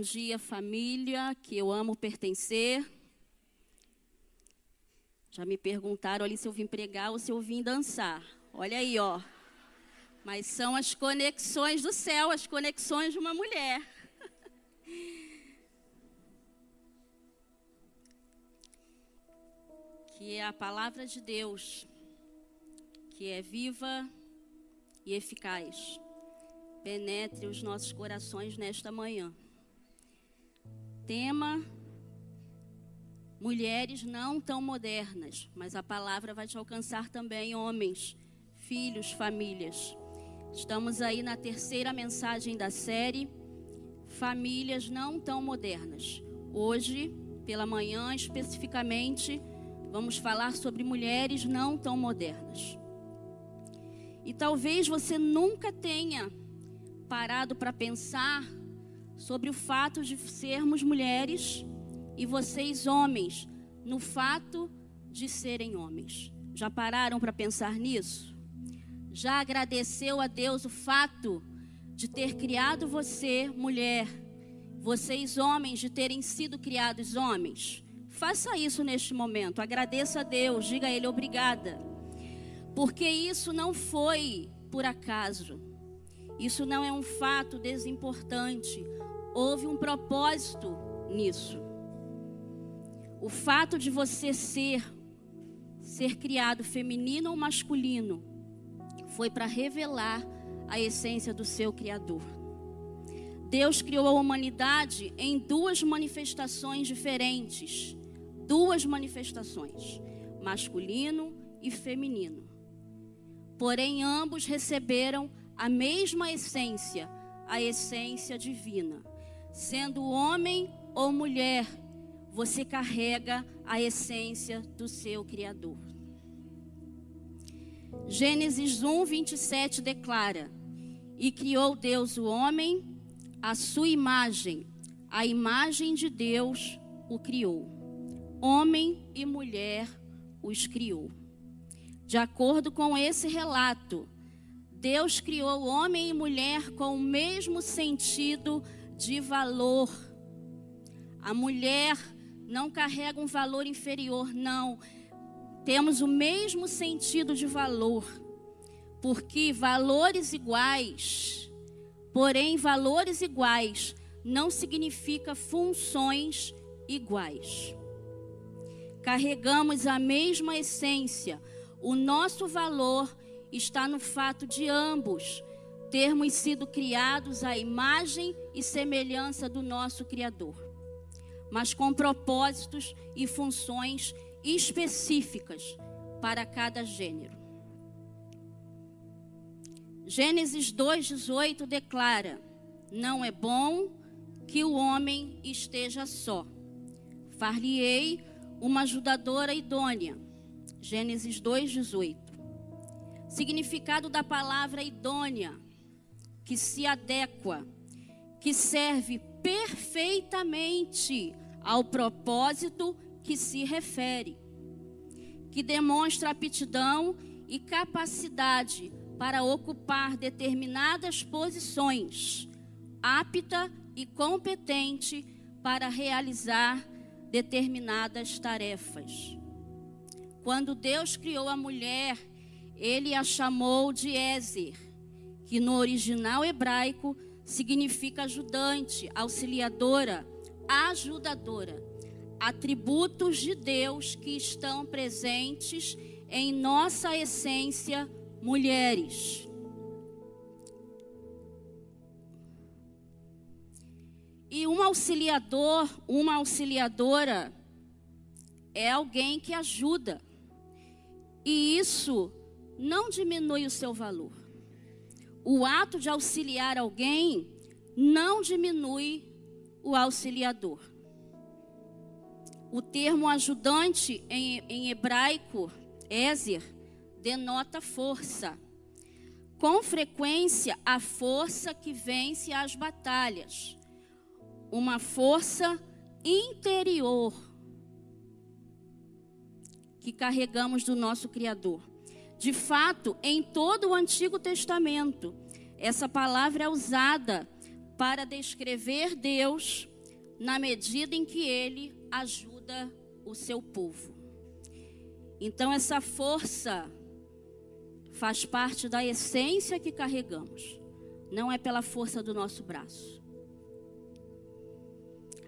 bom dia, família, que eu amo pertencer. Já me perguntaram ali se eu vim pregar ou se eu vim dançar. Olha aí, ó. Mas são as conexões do céu, as conexões de uma mulher. que é a palavra de Deus, que é viva e eficaz, penetre os nossos corações nesta manhã. Tema: mulheres não tão modernas, mas a palavra vai te alcançar também, homens, filhos, famílias. Estamos aí na terceira mensagem da série Famílias não tão modernas. Hoje, pela manhã, especificamente, vamos falar sobre mulheres não tão modernas. E talvez você nunca tenha parado para pensar sobre o fato de sermos mulheres e vocês, homens, no fato de serem homens. Já pararam para pensar nisso? Já agradeceu a Deus o fato de ter criado você, mulher, vocês, homens, de terem sido criados homens? Faça isso neste momento. Agradeça a Deus, diga a Ele obrigada. Porque isso não foi por acaso. Isso não é um fato desimportante. Houve um propósito nisso. O fato de você ser ser criado feminino ou masculino foi para revelar a essência do seu criador. Deus criou a humanidade em duas manifestações diferentes duas manifestações, masculino e feminino. Porém, ambos receberam a mesma essência, a essência divina. Sendo homem ou mulher, você carrega a essência do seu Criador. Gênesis 1, 27 declara: E criou Deus o homem, a sua imagem, a imagem de Deus o criou homem e mulher os criou. De acordo com esse relato, Deus criou homem e mulher com o mesmo sentido de valor. A mulher não carrega um valor inferior, não. Temos o mesmo sentido de valor. Porque valores iguais, porém valores iguais, não significa funções iguais carregamos a mesma essência. O nosso valor está no fato de ambos termos sido criados à imagem e semelhança do nosso Criador, mas com propósitos e funções específicas para cada gênero. Gênesis 2,18 declara: Não é bom que o homem esteja só. Far-lhe-ei uma ajudadora idônea. Gênesis 2:18. Significado da palavra idônea, que se adequa, que serve perfeitamente ao propósito que se refere, que demonstra aptidão e capacidade para ocupar determinadas posições, apta e competente para realizar determinadas tarefas. Quando Deus criou a mulher, ele a chamou de Ezer, que no original hebraico significa ajudante, auxiliadora, ajudadora. Atributos de Deus que estão presentes em nossa essência, mulheres. E um auxiliador, uma auxiliadora, é alguém que ajuda. E isso não diminui o seu valor. O ato de auxiliar alguém não diminui o auxiliador. O termo ajudante em, em hebraico, Ezer, denota força. Com frequência, a força que vence as batalhas uma força interior que carregamos do nosso Criador. De fato, em todo o Antigo Testamento, essa palavra é usada para descrever Deus na medida em que ele ajuda o seu povo. Então, essa força faz parte da essência que carregamos, não é pela força do nosso braço.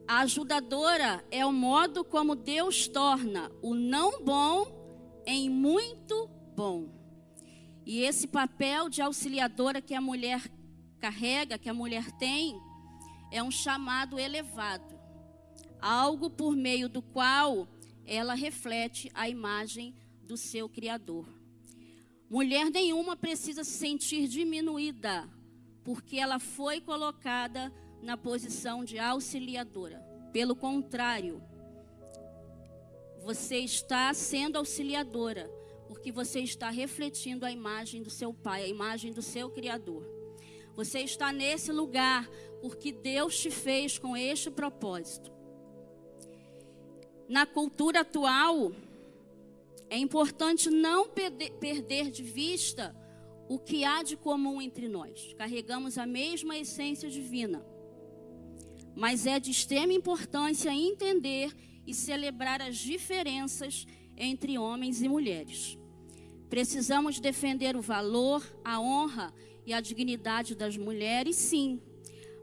A ajudadora é o modo como Deus torna o não bom em muito bom. E esse papel de auxiliadora que a mulher carrega, que a mulher tem, é um chamado elevado, algo por meio do qual ela reflete a imagem do seu Criador. Mulher nenhuma precisa se sentir diminuída, porque ela foi colocada na posição de auxiliadora. Pelo contrário, você está sendo auxiliadora, porque você está refletindo a imagem do seu Pai, a imagem do seu Criador. Você está nesse lugar porque Deus te fez com este propósito. Na cultura atual, é importante não perder de vista o que há de comum entre nós. Carregamos a mesma essência divina. Mas é de extrema importância entender e celebrar as diferenças entre homens e mulheres. Precisamos defender o valor, a honra e a dignidade das mulheres, sim,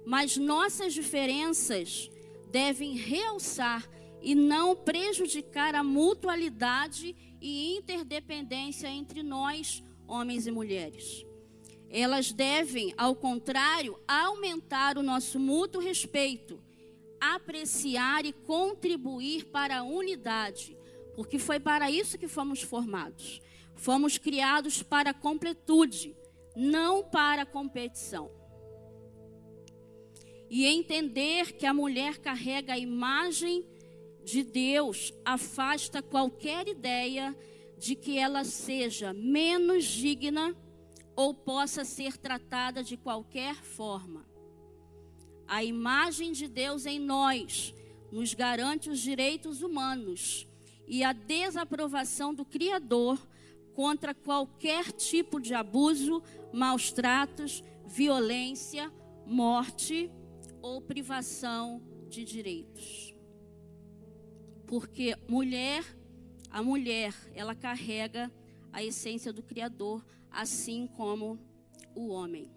mas nossas diferenças devem realçar e não prejudicar a mutualidade e interdependência entre nós, homens e mulheres. Elas devem, ao contrário, aumentar o nosso mútuo respeito, apreciar e contribuir para a unidade, porque foi para isso que fomos formados. Fomos criados para completude, não para competição. E entender que a mulher carrega a imagem de Deus afasta qualquer ideia de que ela seja menos digna ou possa ser tratada de qualquer forma. A imagem de Deus em nós nos garante os direitos humanos e a desaprovação do Criador contra qualquer tipo de abuso, maus tratos, violência, morte ou privação de direitos. Porque mulher, a mulher, ela carrega a essência do Criador, assim como o homem.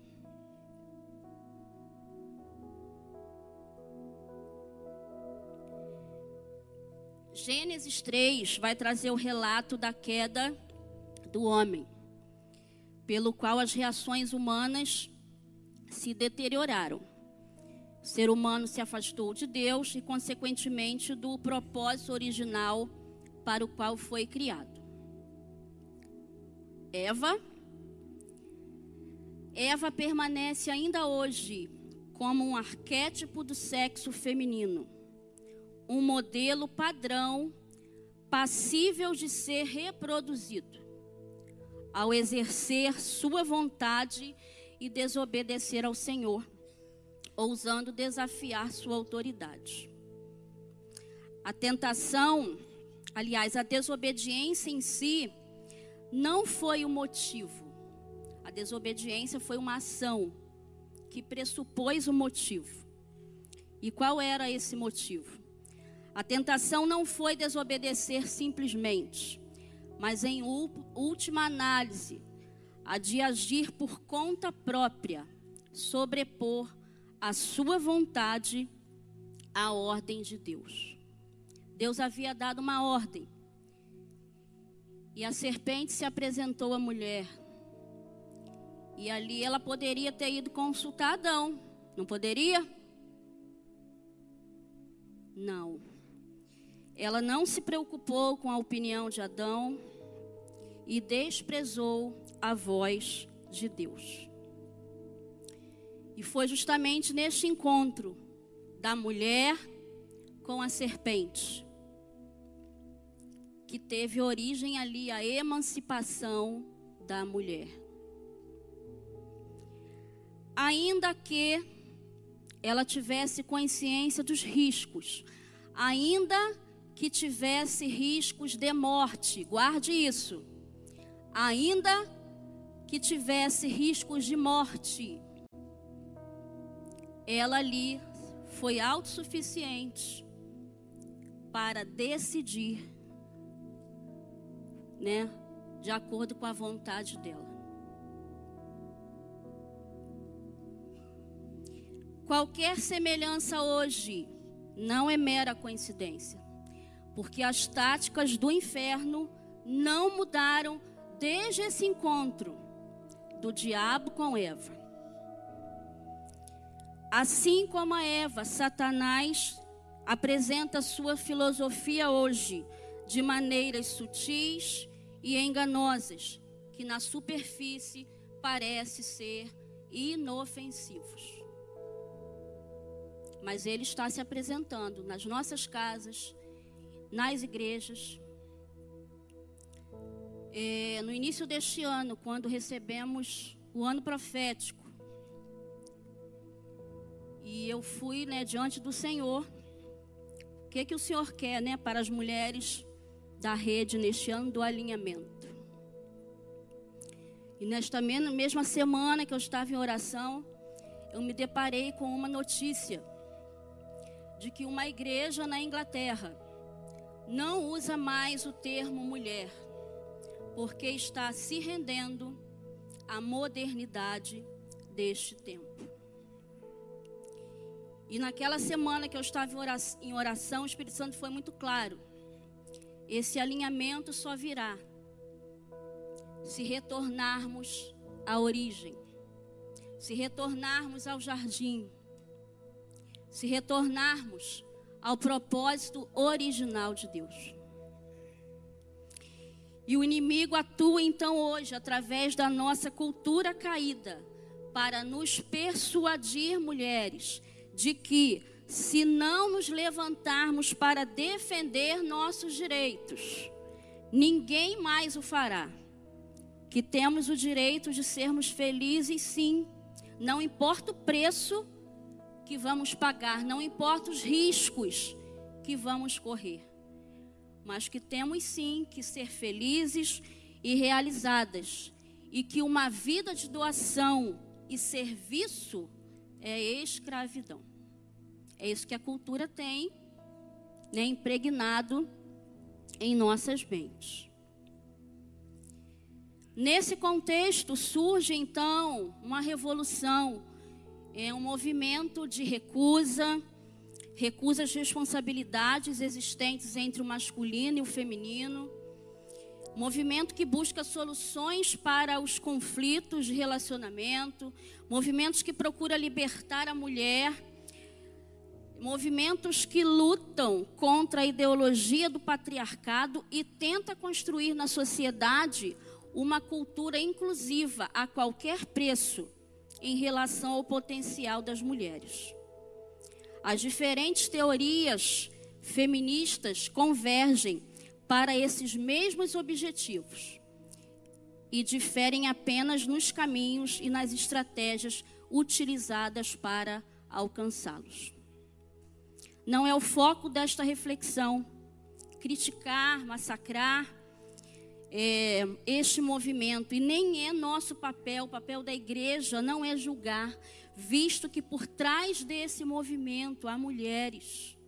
Gênesis 3 vai trazer o relato da queda do homem, pelo qual as reações humanas se deterioraram. O ser humano se afastou de Deus e, consequentemente, do propósito original para o qual foi criado. Eva. Eva permanece ainda hoje como um arquétipo do sexo feminino, um modelo padrão passível de ser reproduzido ao exercer sua vontade e desobedecer ao Senhor ousando desafiar sua autoridade. A tentação, aliás, a desobediência em si, não foi o motivo. A desobediência foi uma ação que pressupôs o motivo. E qual era esse motivo? A tentação não foi desobedecer simplesmente, mas em última análise, a de agir por conta própria, sobrepor a sua vontade à ordem de Deus. Deus havia dado uma ordem. E a serpente se apresentou à mulher. E ali ela poderia ter ido consultar Adão. Não poderia? Não. Ela não se preocupou com a opinião de Adão e desprezou a voz de Deus. E foi justamente neste encontro da mulher com a serpente que teve origem ali a emancipação da mulher. Ainda que ela tivesse consciência dos riscos, ainda que tivesse riscos de morte, guarde isso. Ainda que tivesse riscos de morte, ela ali foi autossuficiente para decidir, né, de acordo com a vontade dela. Qualquer semelhança hoje não é mera coincidência, porque as táticas do inferno não mudaram desde esse encontro do diabo com Eva. Assim como a Eva, Satanás apresenta sua filosofia hoje de maneiras sutis e enganosas, que na superfície parece ser inofensivos. Mas ele está se apresentando nas nossas casas, nas igrejas. É, no início deste ano, quando recebemos o ano profético, e eu fui né, diante do Senhor. O que, que o Senhor quer né, para as mulheres da rede neste ano do alinhamento? E nesta mesma semana que eu estava em oração, eu me deparei com uma notícia de que uma igreja na Inglaterra não usa mais o termo mulher, porque está se rendendo à modernidade deste tempo. E naquela semana que eu estava em oração, o Espírito Santo foi muito claro. Esse alinhamento só virá se retornarmos à origem, se retornarmos ao jardim, se retornarmos ao propósito original de Deus. E o inimigo atua então hoje através da nossa cultura caída para nos persuadir, mulheres, de que, se não nos levantarmos para defender nossos direitos, ninguém mais o fará. Que temos o direito de sermos felizes, sim, não importa o preço que vamos pagar, não importa os riscos que vamos correr, mas que temos sim que ser felizes e realizadas, e que uma vida de doação e serviço é escravidão. É isso que a cultura tem né, impregnado em nossas mentes. Nesse contexto surge então uma revolução, é um movimento de recusa, recusa as responsabilidades existentes entre o masculino e o feminino. Movimento que busca soluções para os conflitos de relacionamento, movimentos que procura libertar a mulher, movimentos que lutam contra a ideologia do patriarcado e tenta construir na sociedade uma cultura inclusiva a qualquer preço em relação ao potencial das mulheres. As diferentes teorias feministas convergem para esses mesmos objetivos e diferem apenas nos caminhos e nas estratégias utilizadas para alcançá-los. Não é o foco desta reflexão criticar, massacrar é, este movimento, e nem é nosso papel, o papel da igreja não é julgar, visto que por trás desse movimento há mulheres.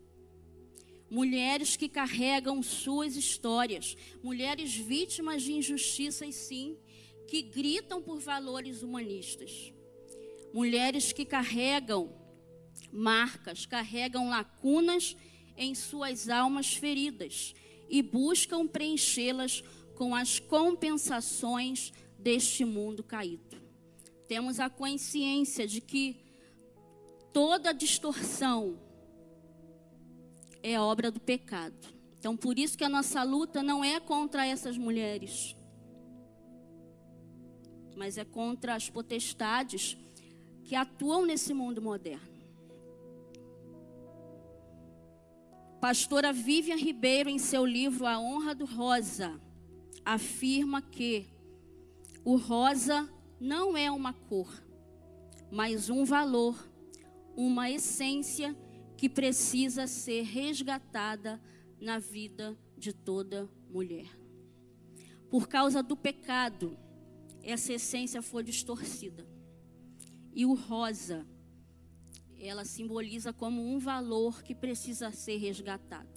Mulheres que carregam suas histórias, mulheres vítimas de injustiças, sim, que gritam por valores humanistas, mulheres que carregam marcas, carregam lacunas em suas almas feridas e buscam preenchê-las com as compensações deste mundo caído. Temos a consciência de que toda distorção, é obra do pecado. Então, por isso que a nossa luta não é contra essas mulheres, mas é contra as potestades que atuam nesse mundo moderno. Pastora Vivian Ribeiro, em seu livro A Honra do Rosa, afirma que o rosa não é uma cor, mas um valor, uma essência que precisa ser resgatada na vida de toda mulher. Por causa do pecado, essa essência foi distorcida. E o rosa ela simboliza como um valor que precisa ser resgatado.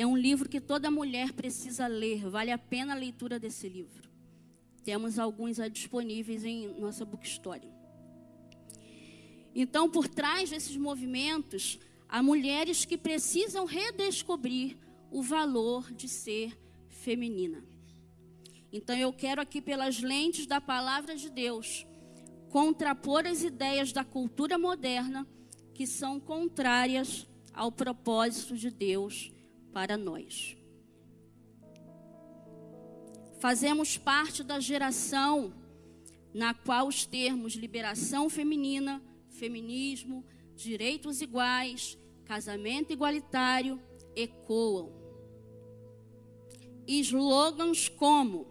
É um livro que toda mulher precisa ler, vale a pena a leitura desse livro. Temos alguns disponíveis em nossa bookstore. Então, por trás desses movimentos, há mulheres que precisam redescobrir o valor de ser feminina. Então, eu quero aqui, pelas lentes da palavra de Deus, contrapor as ideias da cultura moderna que são contrárias ao propósito de Deus para nós. Fazemos parte da geração na qual os termos liberação feminina, feminismo, direitos iguais, casamento igualitário ecoam. Slogans como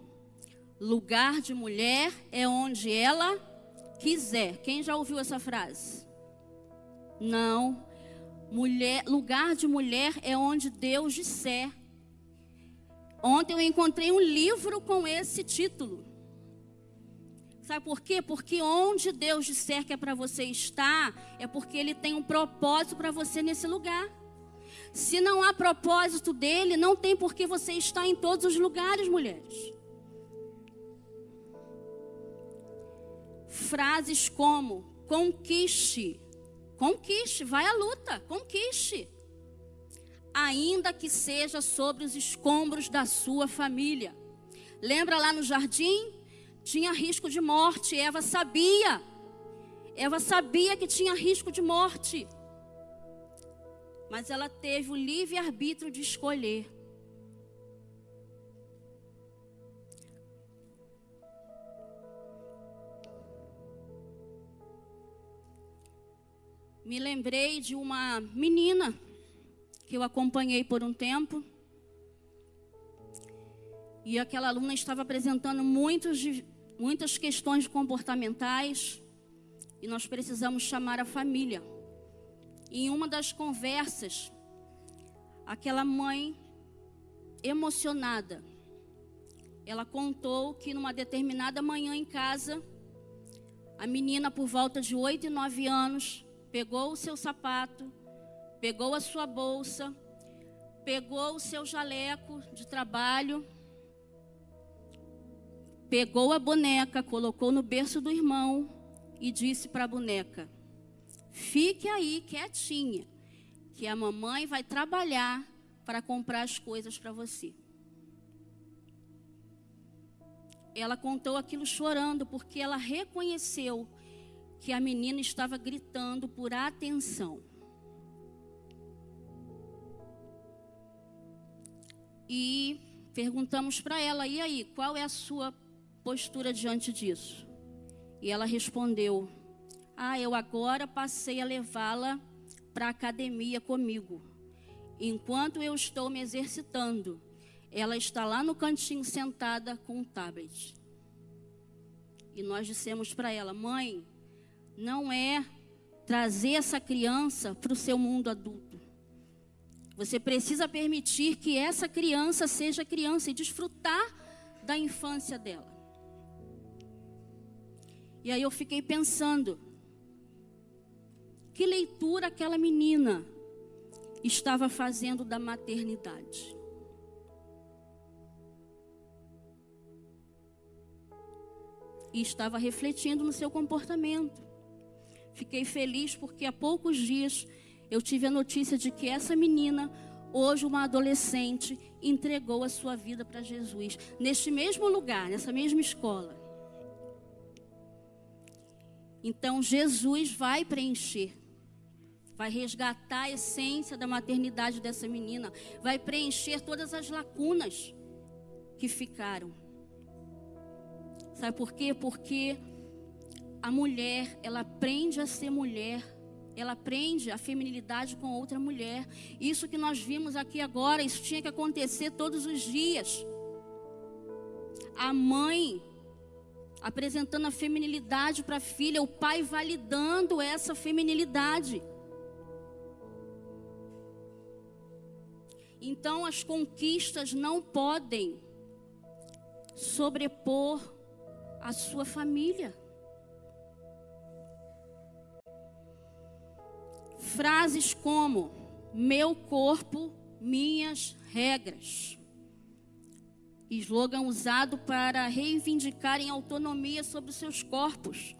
lugar de mulher é onde ela quiser. Quem já ouviu essa frase? Não. Mulher, lugar de mulher é onde Deus disser. Ontem eu encontrei um livro com esse título. Sabe por quê? Porque onde Deus disser que é para você estar, é porque Ele tem um propósito para você nesse lugar. Se não há propósito dele, não tem por que você estar em todos os lugares, mulheres. Frases como conquiste, conquiste, vai à luta, conquiste. Ainda que seja sobre os escombros da sua família. Lembra lá no jardim? Tinha risco de morte, Eva sabia. Eva sabia que tinha risco de morte mas ela teve o livre arbítrio de escolher. Me lembrei de uma menina que eu acompanhei por um tempo. E aquela aluna estava apresentando muitos, muitas questões comportamentais. E nós precisamos chamar a família em uma das conversas, aquela mãe emocionada, ela contou que numa determinada manhã em casa, a menina por volta de 8 e 9 anos pegou o seu sapato, pegou a sua bolsa, pegou o seu jaleco de trabalho, pegou a boneca, colocou no berço do irmão e disse para a boneca: Fique aí quietinha, que a mamãe vai trabalhar para comprar as coisas para você. Ela contou aquilo chorando, porque ela reconheceu que a menina estava gritando por atenção. E perguntamos para ela: e aí, qual é a sua postura diante disso? E ela respondeu: ah, eu agora passei a levá-la para a academia comigo. Enquanto eu estou me exercitando, ela está lá no cantinho sentada com um tablet. E nós dissemos para ela: mãe, não é trazer essa criança para o seu mundo adulto. Você precisa permitir que essa criança seja criança e desfrutar da infância dela. E aí eu fiquei pensando, que leitura aquela menina estava fazendo da maternidade? E estava refletindo no seu comportamento. Fiquei feliz porque há poucos dias eu tive a notícia de que essa menina, hoje uma adolescente, entregou a sua vida para Jesus, neste mesmo lugar, nessa mesma escola. Então Jesus vai preencher vai resgatar a essência da maternidade dessa menina, vai preencher todas as lacunas que ficaram. Sabe por quê? Porque a mulher, ela aprende a ser mulher, ela aprende a feminilidade com outra mulher. Isso que nós vimos aqui agora, isso tinha que acontecer todos os dias. A mãe apresentando a feminilidade para a filha, o pai validando essa feminilidade. Então as conquistas não podem sobrepor a sua família. Frases como meu corpo, minhas regras. Slogan usado para reivindicarem autonomia sobre os seus corpos,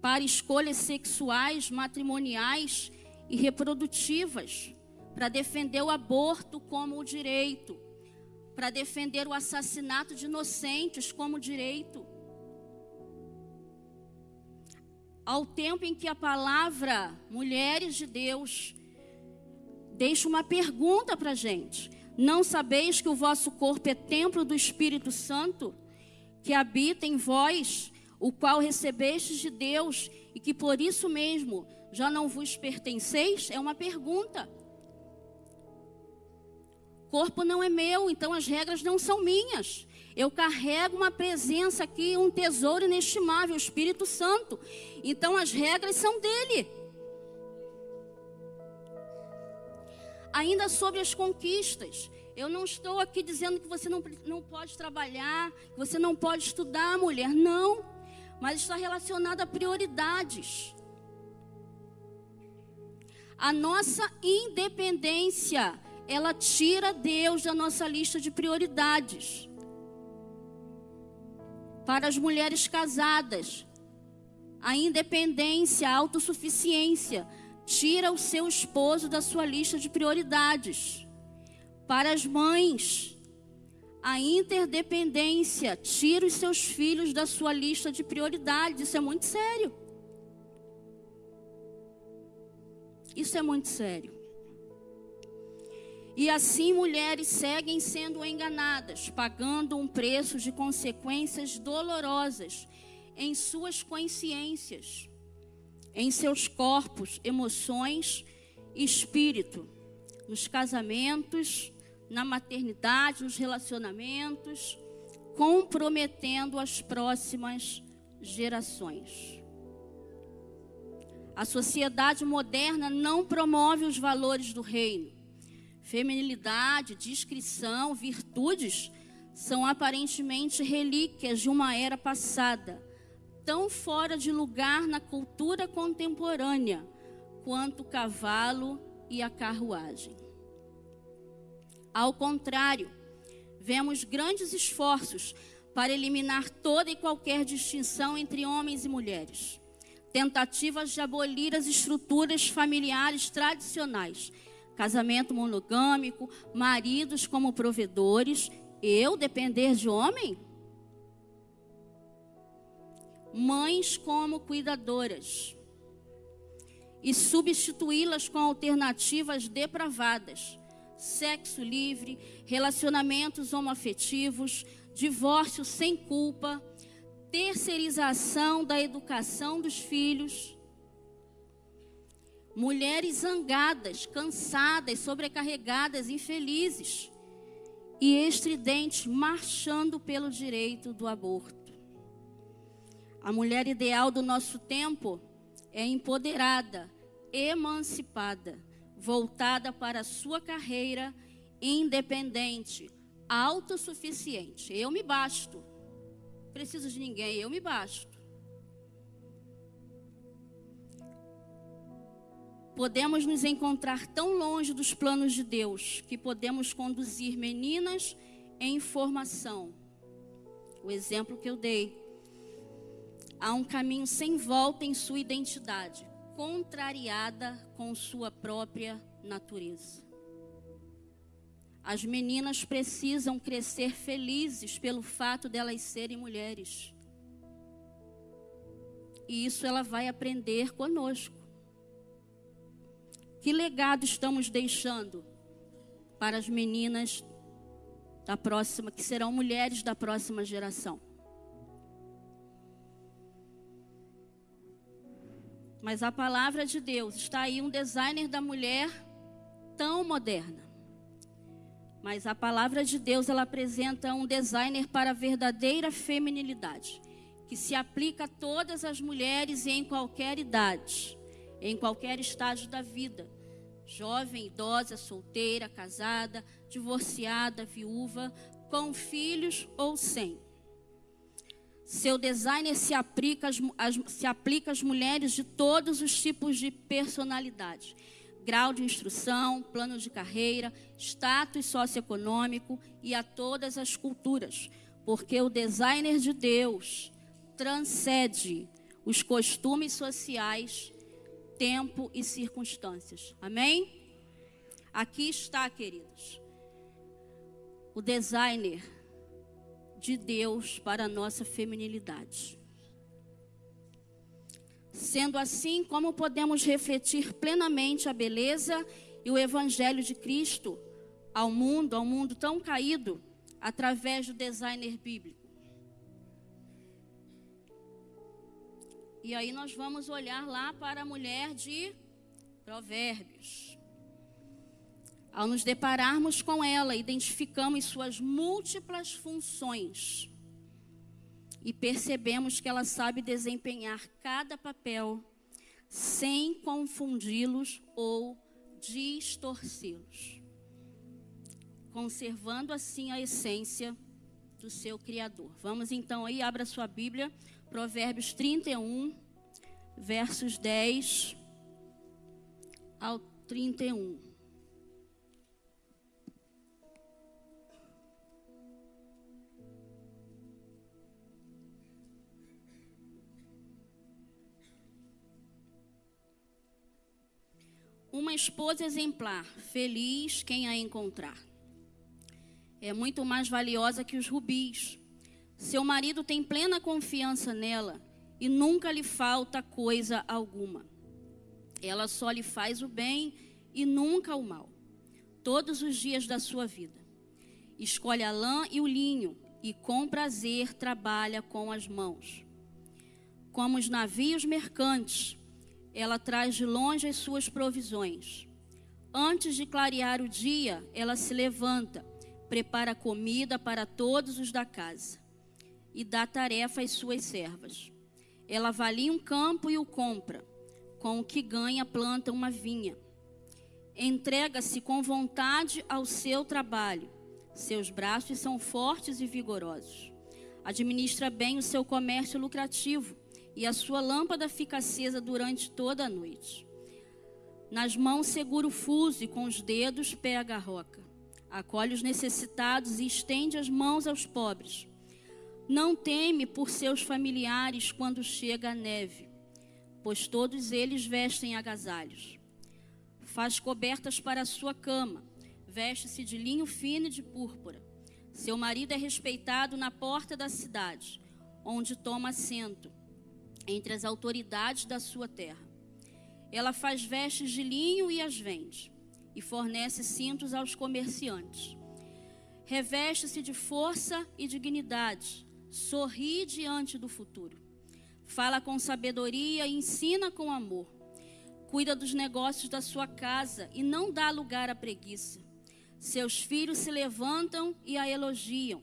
para escolhas sexuais, matrimoniais e reprodutivas, para defender o aborto como o direito, para defender o assassinato de inocentes como direito. Ao tempo em que a palavra mulheres de Deus deixa uma pergunta para a gente: Não sabeis que o vosso corpo é templo do Espírito Santo, que habita em vós, o qual recebestes de Deus e que por isso mesmo já não vos pertenceis? É uma pergunta corpo não é meu, então as regras não são minhas. Eu carrego uma presença aqui, um tesouro inestimável, o Espírito Santo. Então as regras são dele. Ainda sobre as conquistas, eu não estou aqui dizendo que você não, não pode trabalhar, que você não pode estudar, mulher. Não. Mas está relacionado a prioridades. A nossa independência ela tira Deus da nossa lista de prioridades. Para as mulheres casadas, a independência, a autossuficiência, tira o seu esposo da sua lista de prioridades. Para as mães, a interdependência tira os seus filhos da sua lista de prioridades. Isso é muito sério. Isso é muito sério. E assim mulheres seguem sendo enganadas, pagando um preço de consequências dolorosas em suas consciências, em seus corpos, emoções e espírito, nos casamentos, na maternidade, nos relacionamentos, comprometendo as próximas gerações. A sociedade moderna não promove os valores do reino Feminilidade, discrição, virtudes são aparentemente relíquias de uma era passada, tão fora de lugar na cultura contemporânea quanto o cavalo e a carruagem. Ao contrário, vemos grandes esforços para eliminar toda e qualquer distinção entre homens e mulheres. Tentativas de abolir as estruturas familiares tradicionais casamento monogâmico, maridos como provedores, eu depender de homem? Mães como cuidadoras e substituí-las com alternativas depravadas, sexo livre, relacionamentos homoafetivos, divórcio sem culpa, terceirização da educação dos filhos mulheres zangadas, cansadas, sobrecarregadas, infelizes e estridentes, marchando pelo direito do aborto. A mulher ideal do nosso tempo é empoderada, emancipada, voltada para a sua carreira, independente, autossuficiente. Eu me basto. Preciso de ninguém, eu me basto. Podemos nos encontrar tão longe dos planos de Deus que podemos conduzir meninas em formação. O exemplo que eu dei. Há um caminho sem volta em sua identidade, contrariada com sua própria natureza. As meninas precisam crescer felizes pelo fato delas serem mulheres. E isso ela vai aprender conosco. Que legado estamos deixando para as meninas da próxima, que serão mulheres da próxima geração? Mas a palavra de Deus está aí um designer da mulher tão moderna. Mas a palavra de Deus ela apresenta um designer para a verdadeira feminilidade, que se aplica a todas as mulheres e em qualquer idade em qualquer estágio da vida. Jovem, idosa, solteira, casada, divorciada, viúva, com filhos ou sem. Seu designer se aplica às, se aplica às mulheres de todos os tipos de personalidade. Grau de instrução, plano de carreira, status socioeconômico e a todas as culturas. Porque o designer de Deus transcende os costumes sociais, tempo e circunstâncias. Amém? Aqui está, queridos, o designer de Deus para a nossa feminilidade. Sendo assim, como podemos refletir plenamente a beleza e o evangelho de Cristo ao mundo, ao mundo tão caído, através do designer bíblico? E aí nós vamos olhar lá para a mulher de Provérbios. Ao nos depararmos com ela, identificamos suas múltiplas funções e percebemos que ela sabe desempenhar cada papel sem confundi-los ou distorcê-los, conservando assim a essência do seu Criador. Vamos então aí, abra sua Bíblia, Provérbios 31, versos 10 ao 31. Uma esposa exemplar, feliz quem a encontrar. É muito mais valiosa que os rubis. Seu marido tem plena confiança nela e nunca lhe falta coisa alguma. Ela só lhe faz o bem e nunca o mal, todos os dias da sua vida. Escolhe a lã e o linho e com prazer trabalha com as mãos. Como os navios mercantes, ela traz de longe as suas provisões. Antes de clarear o dia, ela se levanta, prepara comida para todos os da casa e dá tarefa às suas servas. Ela avalia um campo e o compra, com o que ganha, planta uma vinha. Entrega-se com vontade ao seu trabalho, seus braços são fortes e vigorosos. Administra bem o seu comércio lucrativo e a sua lâmpada fica acesa durante toda a noite. Nas mãos segura o fuso e com os dedos pega a roca. Acolhe os necessitados e estende as mãos aos pobres. Não teme por seus familiares quando chega a neve, pois todos eles vestem agasalhos. Faz cobertas para a sua cama, veste-se de linho fino e de púrpura. Seu marido é respeitado na porta da cidade, onde toma assento entre as autoridades da sua terra. Ela faz vestes de linho e as vende, e fornece cintos aos comerciantes. Reveste-se de força e dignidade, sorri diante do futuro. Fala com sabedoria e ensina com amor. Cuida dos negócios da sua casa e não dá lugar à preguiça. Seus filhos se levantam e a elogiam.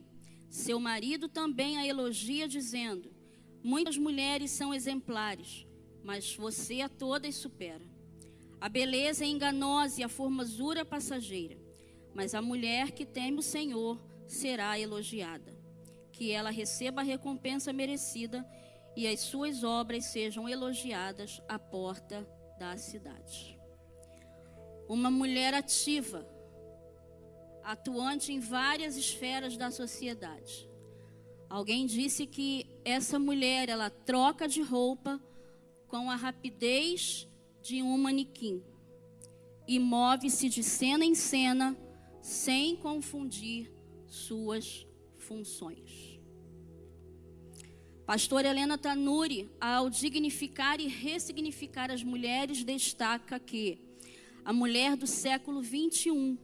Seu marido também a elogia, dizendo: Muitas mulheres são exemplares, mas você a todas supera. A beleza é enganosa e a formosura passageira, mas a mulher que teme o Senhor será elogiada. Que ela receba a recompensa merecida e as suas obras sejam elogiadas à porta da cidade. Uma mulher ativa, atuante em várias esferas da sociedade Alguém disse que essa mulher, ela troca de roupa com a rapidez de um manequim e move-se de cena em cena sem confundir suas funções. Pastor Helena Tanuri, ao dignificar e ressignificar as mulheres, destaca que a mulher do século 21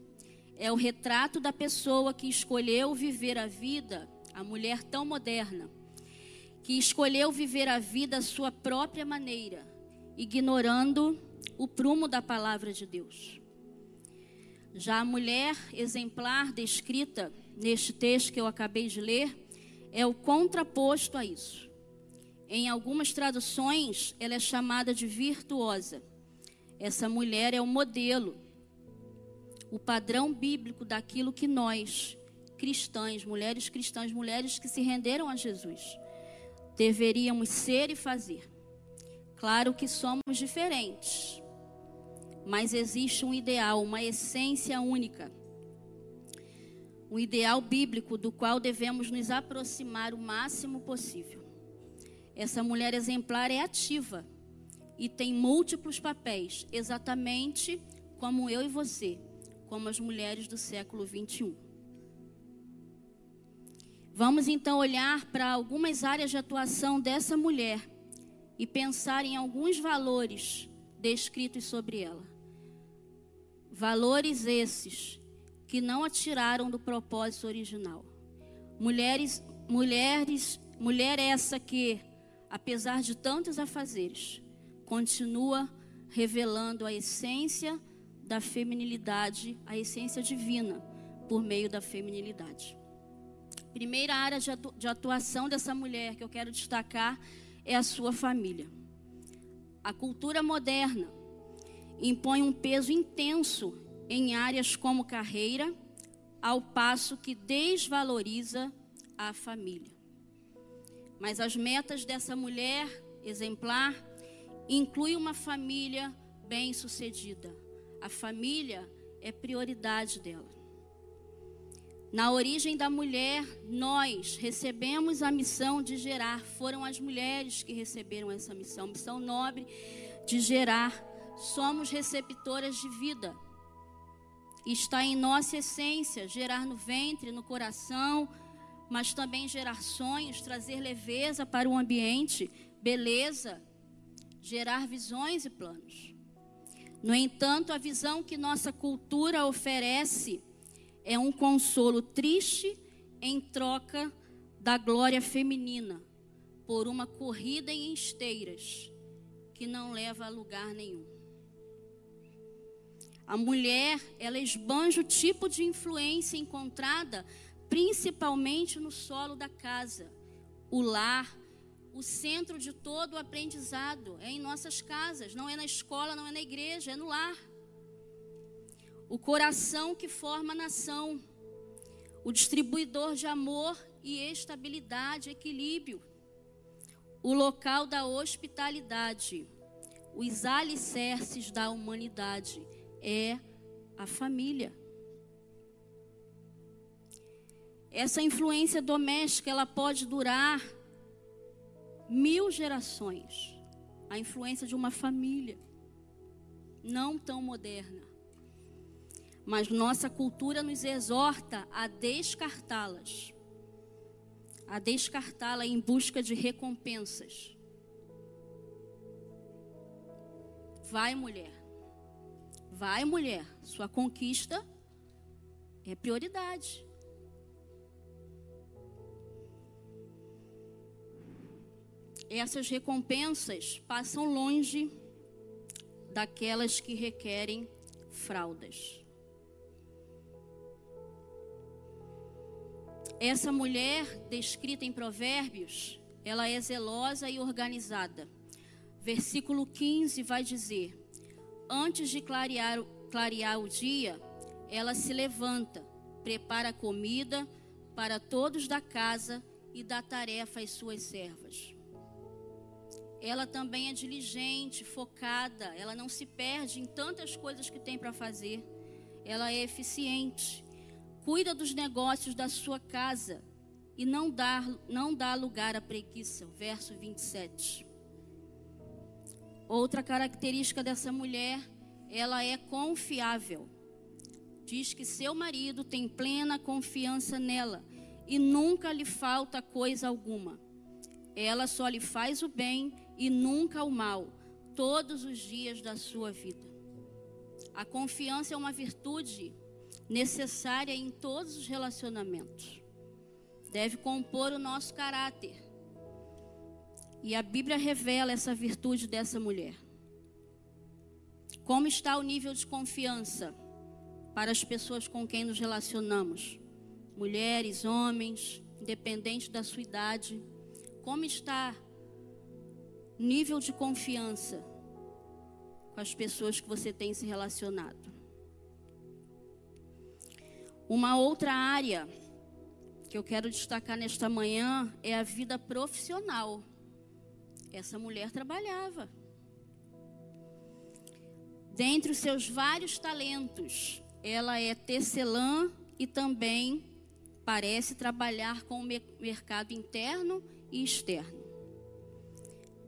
é o retrato da pessoa que escolheu viver a vida a mulher tão moderna, que escolheu viver a vida à sua própria maneira, ignorando o prumo da palavra de Deus. Já a mulher exemplar descrita neste texto que eu acabei de ler é o contraposto a isso. Em algumas traduções, ela é chamada de virtuosa. Essa mulher é o modelo, o padrão bíblico daquilo que nós cristãs, mulheres cristãs, mulheres que se renderam a Jesus. deveríamos ser e fazer. Claro que somos diferentes, mas existe um ideal, uma essência única. Um ideal bíblico do qual devemos nos aproximar o máximo possível. Essa mulher exemplar é ativa e tem múltiplos papéis, exatamente como eu e você, como as mulheres do século 21. Vamos então olhar para algumas áreas de atuação dessa mulher e pensar em alguns valores descritos sobre ela. Valores esses que não a tiraram do propósito original. Mulheres, mulheres, mulher essa que, apesar de tantos afazeres, continua revelando a essência da feminilidade, a essência divina, por meio da feminilidade. Primeira área de atuação dessa mulher que eu quero destacar é a sua família. A cultura moderna impõe um peso intenso em áreas como carreira, ao passo que desvaloriza a família. Mas as metas dessa mulher exemplar incluem uma família bem-sucedida. A família é prioridade dela. Na origem da mulher, nós recebemos a missão de gerar. Foram as mulheres que receberam essa missão, missão nobre de gerar. Somos receptoras de vida. Está em nossa essência gerar no ventre, no coração, mas também gerar sonhos, trazer leveza para o ambiente, beleza, gerar visões e planos. No entanto, a visão que nossa cultura oferece é um consolo triste em troca da glória feminina por uma corrida em esteiras que não leva a lugar nenhum. A mulher, ela esbanja o tipo de influência encontrada principalmente no solo da casa, o lar, o centro de todo o aprendizado é em nossas casas, não é na escola, não é na igreja, é no lar. O coração que forma a nação, o distribuidor de amor e estabilidade, equilíbrio, o local da hospitalidade, os alicerces da humanidade é a família. Essa influência doméstica ela pode durar mil gerações. A influência de uma família não tão moderna mas nossa cultura nos exorta a descartá-las, a descartá-la em busca de recompensas. Vai, mulher. Vai, mulher. Sua conquista é prioridade. Essas recompensas passam longe daquelas que requerem fraldas. Essa mulher descrita em Provérbios, ela é zelosa e organizada. Versículo 15 vai dizer: Antes de clarear, clarear o dia, ela se levanta, prepara comida para todos da casa e dá tarefa às suas servas. Ela também é diligente, focada, ela não se perde em tantas coisas que tem para fazer. Ela é eficiente cuida dos negócios da sua casa e não dá, não dá lugar à preguiça. Verso 27. Outra característica dessa mulher, ela é confiável. Diz que seu marido tem plena confiança nela e nunca lhe falta coisa alguma. Ela só lhe faz o bem e nunca o mal, todos os dias da sua vida. A confiança é uma virtude necessária em todos os relacionamentos. Deve compor o nosso caráter. E a Bíblia revela essa virtude dessa mulher. Como está o nível de confiança para as pessoas com quem nos relacionamos? Mulheres, homens, independente da sua idade. Como está o nível de confiança com as pessoas que você tem se relacionado? Uma outra área que eu quero destacar nesta manhã é a vida profissional. Essa mulher trabalhava. Dentre os seus vários talentos, ela é tecelã e também parece trabalhar com o mercado interno e externo.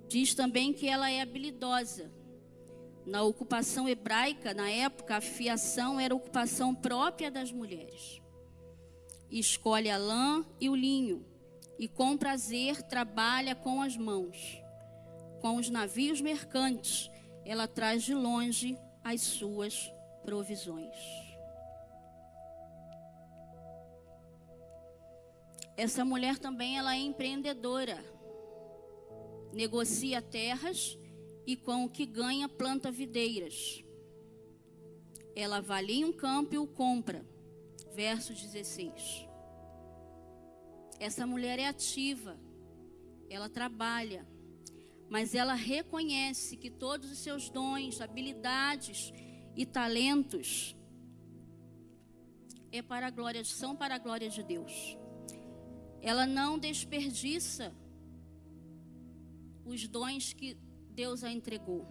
Diz também que ela é habilidosa. Na ocupação hebraica, na época, a fiação era ocupação própria das mulheres escolhe a lã e o linho, e com prazer trabalha com as mãos. Com os navios mercantes, ela traz de longe as suas provisões. Essa mulher também ela é empreendedora. Negocia terras e com o que ganha planta videiras. Ela avalia um campo e o compra verso 16. Essa mulher é ativa, ela trabalha, mas ela reconhece que todos os seus dons, habilidades e talentos é para a glória, são para a glória de Deus. Ela não desperdiça os dons que Deus a entregou.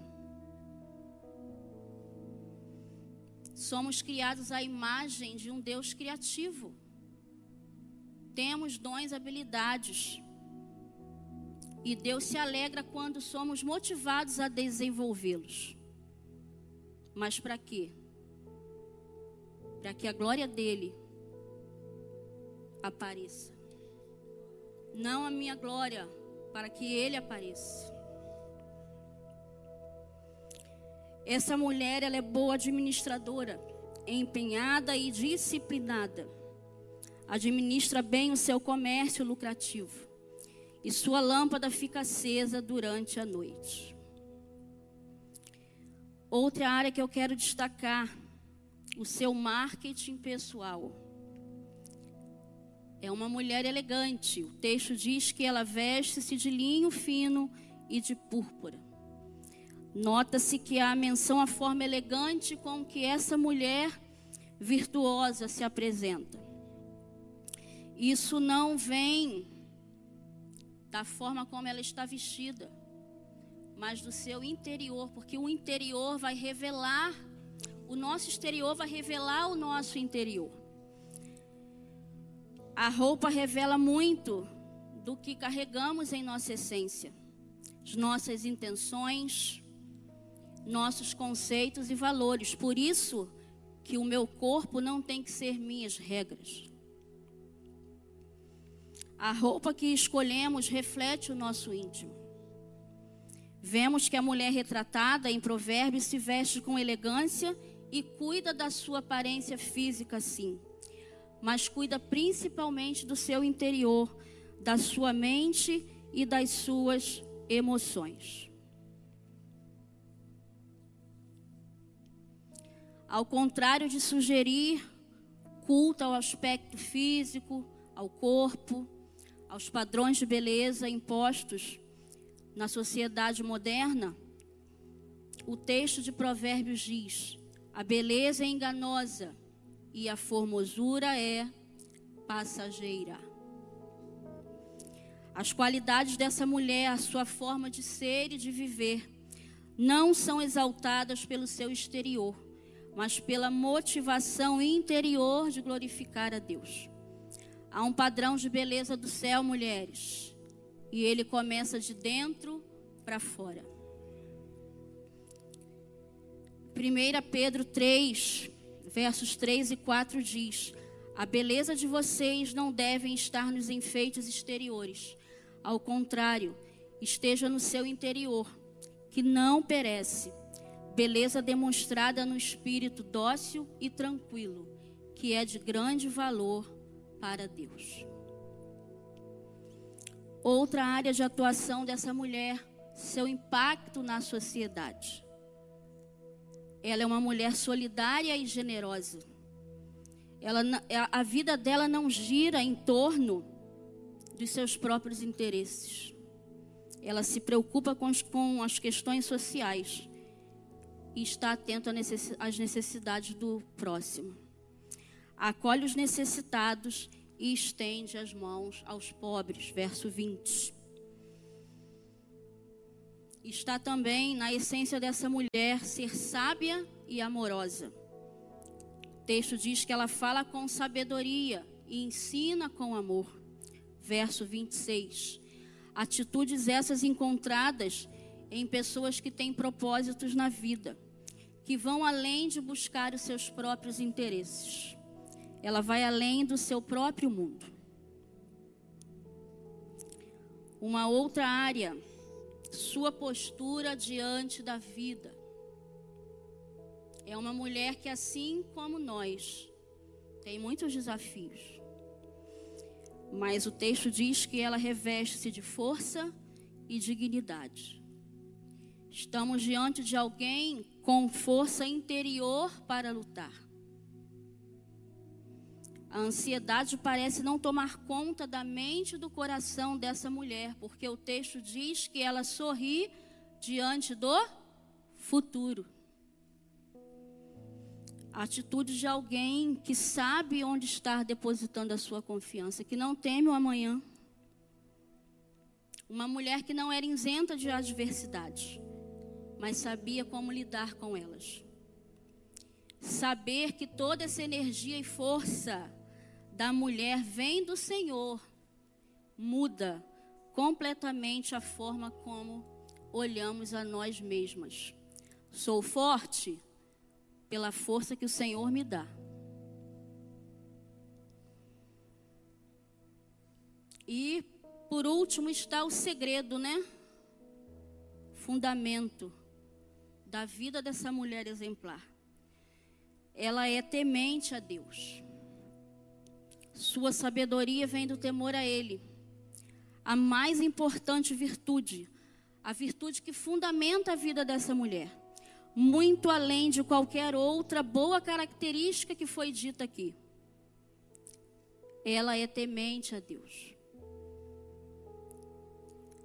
Somos criados à imagem de um Deus criativo. Temos dons, habilidades. E Deus se alegra quando somos motivados a desenvolvê-los. Mas para quê? Para que a glória dele apareça. Não a minha glória, para que ele apareça. Essa mulher, ela é boa administradora, empenhada e disciplinada. Administra bem o seu comércio lucrativo. E sua lâmpada fica acesa durante a noite. Outra área que eu quero destacar, o seu marketing pessoal. É uma mulher elegante. O texto diz que ela veste-se de linho fino e de púrpura. Nota-se que há menção à forma elegante com que essa mulher virtuosa se apresenta. Isso não vem da forma como ela está vestida, mas do seu interior, porque o interior vai revelar, o nosso exterior vai revelar o nosso interior. A roupa revela muito do que carregamos em nossa essência, as nossas intenções, nossos conceitos e valores. Por isso que o meu corpo não tem que ser minhas regras. A roupa que escolhemos reflete o nosso íntimo. Vemos que a mulher retratada em Provérbios se veste com elegância e cuida da sua aparência física, sim, mas cuida principalmente do seu interior, da sua mente e das suas emoções. Ao contrário de sugerir culto ao aspecto físico, ao corpo, aos padrões de beleza impostos na sociedade moderna, o texto de Provérbios diz: a beleza é enganosa e a formosura é passageira. As qualidades dessa mulher, a sua forma de ser e de viver, não são exaltadas pelo seu exterior mas pela motivação interior de glorificar a Deus. Há um padrão de beleza do céu, mulheres, e ele começa de dentro para fora. 1 Pedro 3, versos 3 e 4 diz: A beleza de vocês não deve estar nos enfeites exteriores. Ao contrário, esteja no seu interior, que não perece beleza demonstrada no espírito dócil e tranquilo, que é de grande valor para Deus. Outra área de atuação dessa mulher, seu impacto na sociedade. Ela é uma mulher solidária e generosa. Ela, a vida dela não gira em torno dos seus próprios interesses. Ela se preocupa com, com as questões sociais e está atento às necessidades do próximo. Acolhe os necessitados e estende as mãos aos pobres. Verso 20. Está também na essência dessa mulher ser sábia e amorosa. O texto diz que ela fala com sabedoria e ensina com amor. Verso 26. Atitudes essas encontradas em pessoas que têm propósitos na vida, que vão além de buscar os seus próprios interesses. Ela vai além do seu próprio mundo. Uma outra área, sua postura diante da vida. É uma mulher que, assim como nós, tem muitos desafios. Mas o texto diz que ela reveste-se de força e dignidade. Estamos diante de alguém com força interior para lutar. A ansiedade parece não tomar conta da mente e do coração dessa mulher, porque o texto diz que ela sorri diante do futuro. A atitude de alguém que sabe onde estar depositando a sua confiança, que não teme o amanhã. Uma mulher que não era isenta de adversidades mas sabia como lidar com elas. Saber que toda essa energia e força da mulher vem do Senhor muda completamente a forma como olhamos a nós mesmas. Sou forte pela força que o Senhor me dá. E por último está o segredo, né? Fundamento da vida dessa mulher exemplar. Ela é temente a Deus. Sua sabedoria vem do temor a Ele. A mais importante virtude, a virtude que fundamenta a vida dessa mulher, muito além de qualquer outra boa característica que foi dita aqui. Ela é temente a Deus.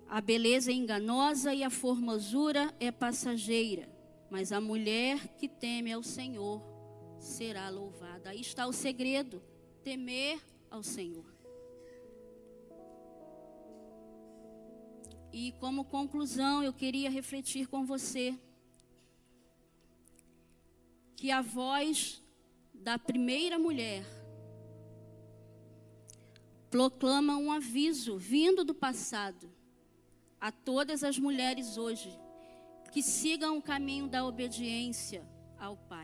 A beleza é enganosa e a formosura é passageira, mas a mulher que teme ao Senhor será louvada. Aí está o segredo: temer ao Senhor. E como conclusão, eu queria refletir com você que a voz da primeira mulher proclama um aviso vindo do passado a todas as mulheres hoje que sigam o caminho da obediência ao Pai.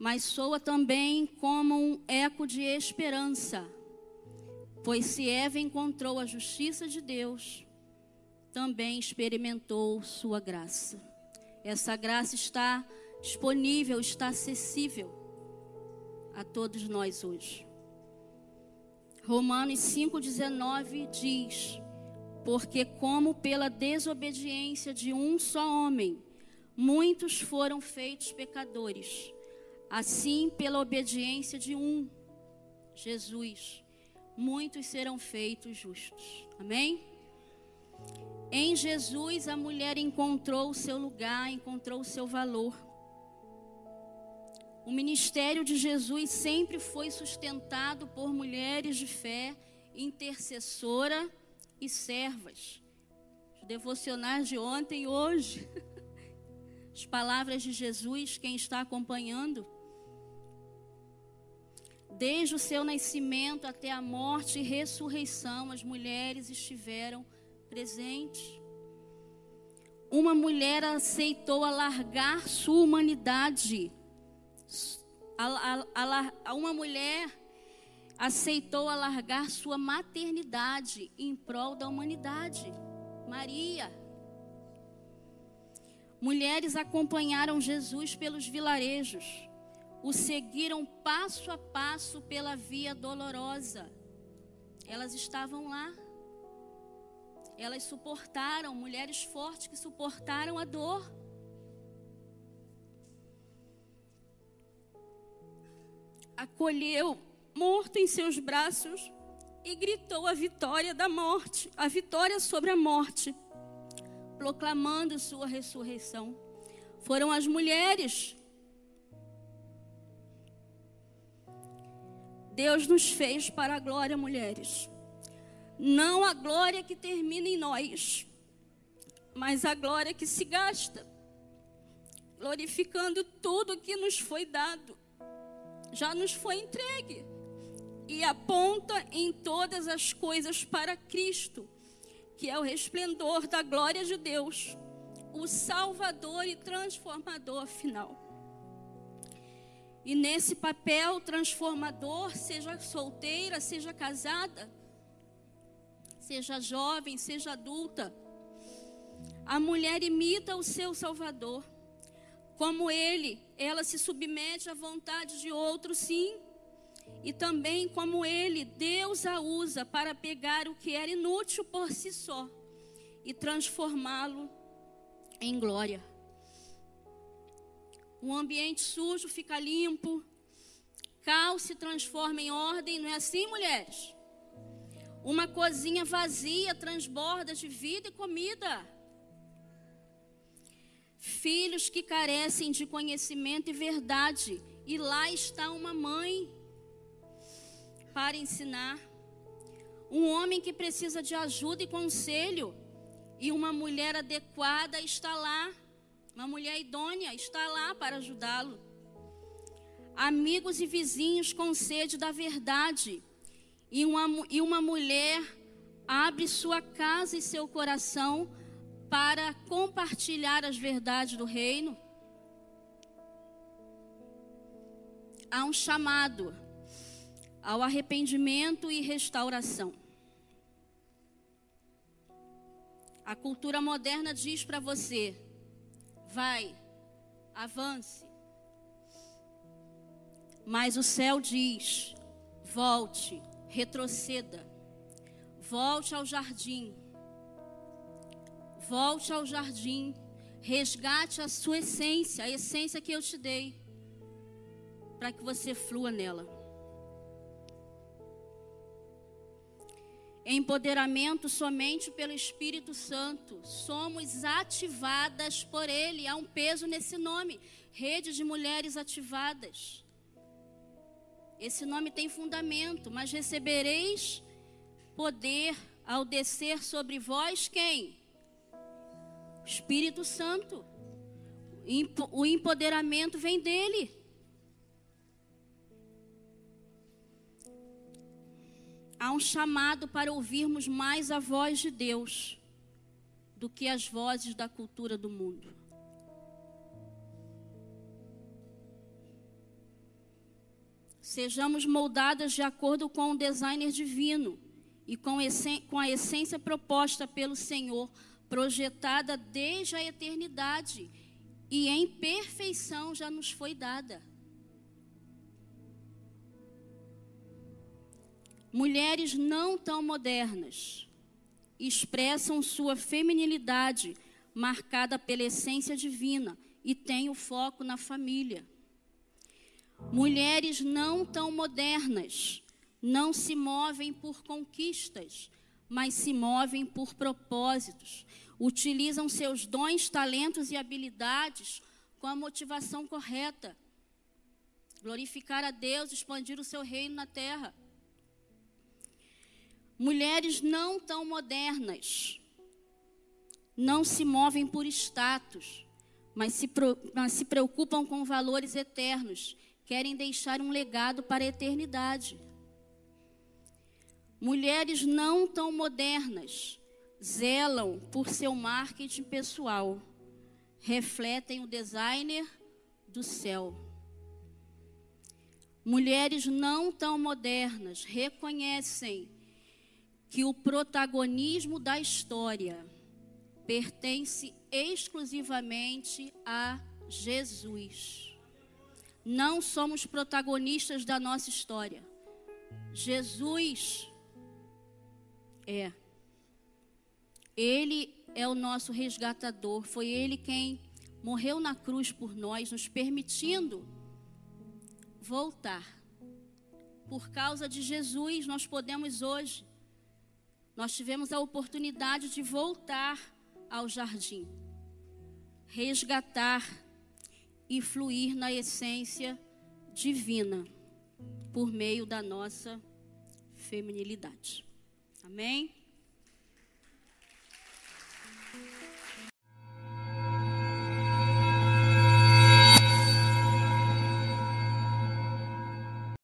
Mas soa também como um eco de esperança, pois se Eva encontrou a justiça de Deus, também experimentou sua graça. Essa graça está disponível, está acessível a todos nós hoje. Romanos 5,19 diz: Porque, como pela desobediência de um só homem, muitos foram feitos pecadores, assim, pela obediência de um, Jesus, muitos serão feitos justos. Amém? Em Jesus, a mulher encontrou o seu lugar, encontrou o seu valor. O ministério de Jesus sempre foi sustentado por mulheres de fé, intercessora e servas. Os devocionais de ontem e hoje. As palavras de Jesus, quem está acompanhando. Desde o seu nascimento até a morte e ressurreição, as mulheres estiveram presentes. Uma mulher aceitou alargar sua humanidade uma mulher aceitou alargar sua maternidade em prol da humanidade. Maria. Mulheres acompanharam Jesus pelos vilarejos, o seguiram passo a passo pela via dolorosa. Elas estavam lá. Elas suportaram, mulheres fortes que suportaram a dor. acolheu, morto em seus braços, e gritou a vitória da morte, a vitória sobre a morte, proclamando sua ressurreição. Foram as mulheres. Deus nos fez para a glória, mulheres. Não a glória que termina em nós, mas a glória que se gasta, glorificando tudo que nos foi dado, já nos foi entregue e aponta em todas as coisas para Cristo, que é o resplendor da glória de Deus, o Salvador e transformador final. E nesse papel transformador, seja solteira, seja casada, seja jovem, seja adulta, a mulher imita o seu Salvador. Como ele, ela se submete à vontade de outro, sim, e também como ele, Deus a usa para pegar o que era inútil por si só e transformá-lo em glória. Um ambiente sujo fica limpo, caos se transforma em ordem, não é assim, mulheres? Uma cozinha vazia transborda de vida e comida. Filhos que carecem de conhecimento e verdade, e lá está uma mãe para ensinar. Um homem que precisa de ajuda e conselho. E uma mulher adequada está lá. Uma mulher idônea está lá para ajudá-lo. Amigos e vizinhos com sede da verdade. E uma, e uma mulher abre sua casa e seu coração para compartilhar as verdades do reino. Há um chamado ao arrependimento e restauração. A cultura moderna diz para você: vai, avance. Mas o céu diz: volte, retroceda, volte ao jardim, volte ao jardim, resgate a sua essência, a essência que eu te dei, para que você flua nela. Empoderamento somente pelo Espírito Santo. Somos ativadas por Ele. Há um peso nesse nome. Rede de mulheres ativadas. Esse nome tem fundamento, mas recebereis poder ao descer sobre vós quem? Espírito Santo. O empoderamento vem dele. Há um chamado para ouvirmos mais a voz de Deus do que as vozes da cultura do mundo. Sejamos moldadas de acordo com o designer divino e com, a essência proposta pelo Senhor, projetada desde a eternidade e em perfeição já nos foi dada. Mulheres não tão modernas expressam sua feminilidade marcada pela essência divina e têm o foco na família. Mulheres não tão modernas não se movem por conquistas, mas se movem por propósitos. Utilizam seus dons, talentos e habilidades com a motivação correta. Glorificar a Deus, expandir o seu reino na terra. Mulheres não tão modernas não se movem por status, mas se, mas se preocupam com valores eternos, querem deixar um legado para a eternidade. Mulheres não tão modernas zelam por seu marketing pessoal, refletem o designer do céu. Mulheres não tão modernas reconhecem que o protagonismo da história pertence exclusivamente a Jesus. Não somos protagonistas da nossa história. Jesus é. Ele é o nosso resgatador. Foi Ele quem morreu na cruz por nós, nos permitindo voltar. Por causa de Jesus, nós podemos hoje nós tivemos a oportunidade de voltar ao jardim, resgatar e fluir na essência divina. por meio da nossa feminilidade. Amém?